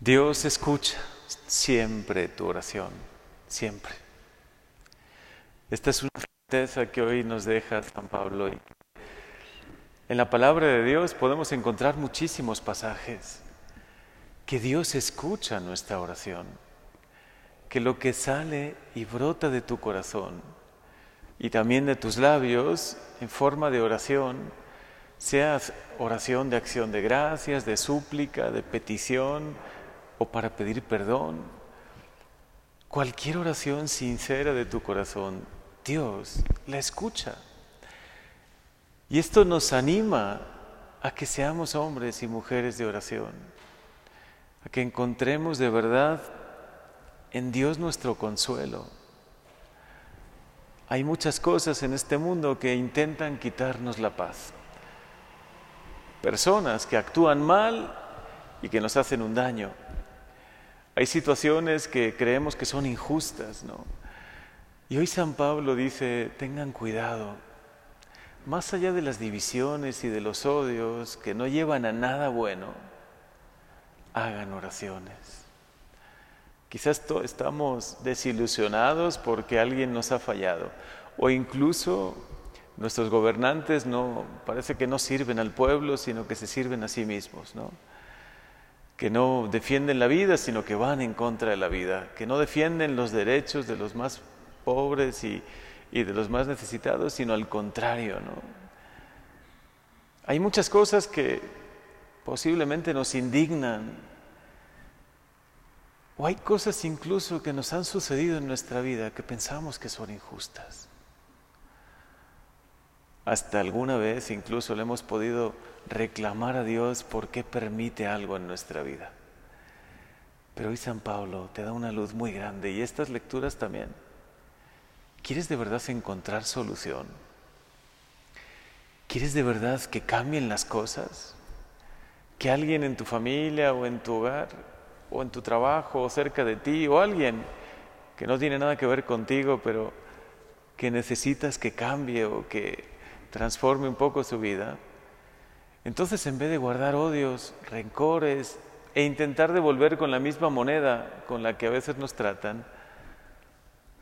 Dios escucha siempre tu oración, siempre. Esta es una certeza que hoy nos deja San Pablo. En la palabra de Dios podemos encontrar muchísimos pasajes que Dios escucha nuestra oración, que lo que sale y brota de tu corazón y también de tus labios en forma de oración, sea oración de acción de gracias, de súplica, de petición o para pedir perdón, cualquier oración sincera de tu corazón, Dios la escucha. Y esto nos anima a que seamos hombres y mujeres de oración, a que encontremos de verdad en Dios nuestro consuelo. Hay muchas cosas en este mundo que intentan quitarnos la paz. Personas que actúan mal y que nos hacen un daño. Hay situaciones que creemos que son injustas, ¿no? Y hoy San Pablo dice, tengan cuidado, más allá de las divisiones y de los odios que no llevan a nada bueno, hagan oraciones. Quizás estamos desilusionados porque alguien nos ha fallado o incluso nuestros gobernantes no parece que no sirven al pueblo, sino que se sirven a sí mismos, ¿no? Que no defienden la vida, sino que van en contra de la vida, que no defienden los derechos de los más pobres y, y de los más necesitados, sino al contrario, ¿no? Hay muchas cosas que posiblemente nos indignan, o hay cosas incluso que nos han sucedido en nuestra vida que pensamos que son injustas. Hasta alguna vez incluso le hemos podido reclamar a Dios por qué permite algo en nuestra vida. Pero hoy San Pablo te da una luz muy grande y estas lecturas también. ¿Quieres de verdad encontrar solución? ¿Quieres de verdad que cambien las cosas? Que alguien en tu familia o en tu hogar o en tu trabajo o cerca de ti o alguien que no tiene nada que ver contigo pero que necesitas que cambie o que transforme un poco su vida. Entonces en vez de guardar odios, rencores e intentar devolver con la misma moneda con la que a veces nos tratan,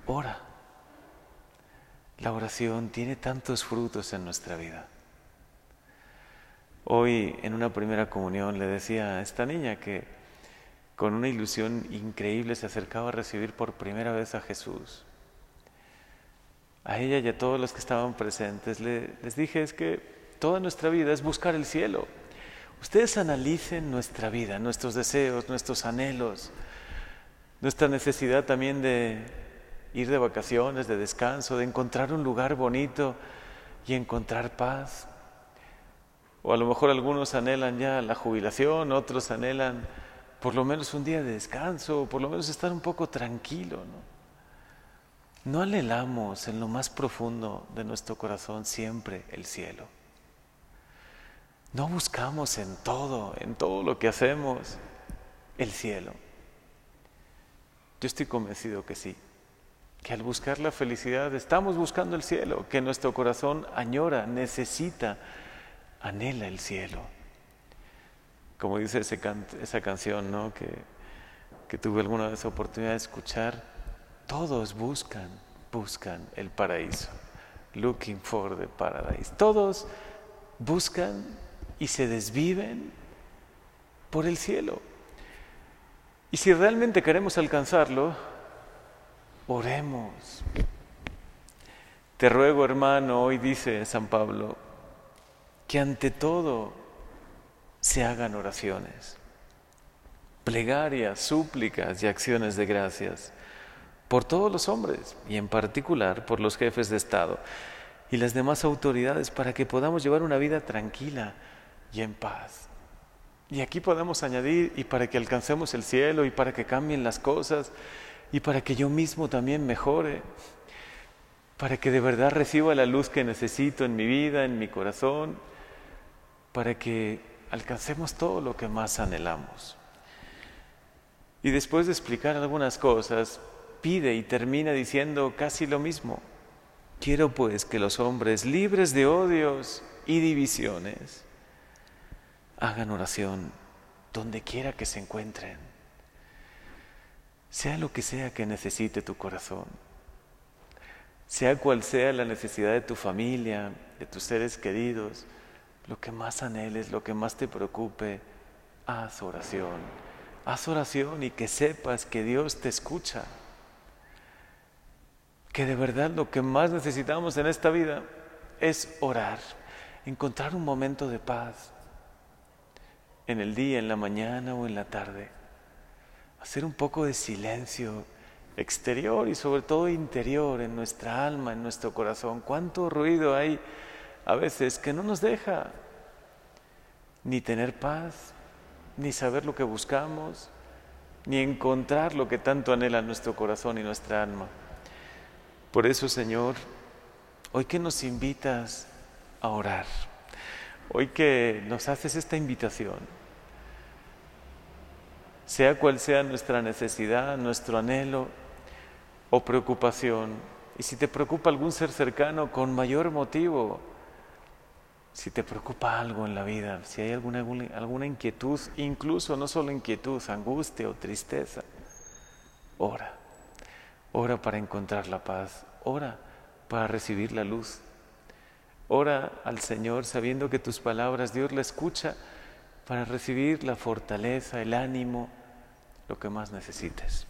ora. La oración tiene tantos frutos en nuestra vida. Hoy en una primera comunión le decía a esta niña que con una ilusión increíble se acercaba a recibir por primera vez a Jesús. A ella y a todos los que estaban presentes les dije es que toda nuestra vida es buscar el cielo. Ustedes analicen nuestra vida, nuestros deseos, nuestros anhelos, nuestra necesidad también de ir de vacaciones, de descanso, de encontrar un lugar bonito y encontrar paz. O a lo mejor algunos anhelan ya la jubilación, otros anhelan por lo menos un día de descanso, por lo menos estar un poco tranquilo. ¿no? No anhelamos en lo más profundo de nuestro corazón siempre el cielo. No buscamos en todo, en todo lo que hacemos, el cielo. Yo estoy convencido que sí que al buscar la felicidad estamos buscando el cielo, que nuestro corazón añora, necesita, anhela el cielo. Como dice esa canción ¿no? que, que tuve alguna vez oportunidad de escuchar, todos buscan, buscan el paraíso. Looking for the paradise. Todos buscan y se desviven por el cielo. Y si realmente queremos alcanzarlo, Oremos. Te ruego, hermano, hoy dice San Pablo, que ante todo se hagan oraciones, plegarias, súplicas y acciones de gracias por todos los hombres y en particular por los jefes de Estado y las demás autoridades para que podamos llevar una vida tranquila y en paz. Y aquí podemos añadir, y para que alcancemos el cielo y para que cambien las cosas y para que yo mismo también mejore, para que de verdad reciba la luz que necesito en mi vida, en mi corazón, para que alcancemos todo lo que más anhelamos. Y después de explicar algunas cosas, pide y termina diciendo casi lo mismo. Quiero pues que los hombres libres de odios y divisiones hagan oración donde quiera que se encuentren sea lo que sea que necesite tu corazón, sea cual sea la necesidad de tu familia, de tus seres queridos, lo que más anheles, lo que más te preocupe, haz oración. Haz oración y que sepas que Dios te escucha. Que de verdad lo que más necesitamos en esta vida es orar, encontrar un momento de paz en el día, en la mañana o en la tarde. Hacer un poco de silencio exterior y sobre todo interior en nuestra alma, en nuestro corazón. ¿Cuánto ruido hay a veces que no nos deja ni tener paz, ni saber lo que buscamos, ni encontrar lo que tanto anhela nuestro corazón y nuestra alma. Por eso, Señor, hoy que nos invitas a orar, hoy que nos haces esta invitación, sea cual sea nuestra necesidad, nuestro anhelo o preocupación, y si te preocupa algún ser cercano, con mayor motivo, si te preocupa algo en la vida, si hay alguna, alguna inquietud, incluso no solo inquietud, angustia o tristeza, ora. Ora para encontrar la paz, ora para recibir la luz. Ora al Señor sabiendo que tus palabras Dios la escucha para recibir la fortaleza, el ánimo, lo que más necesites.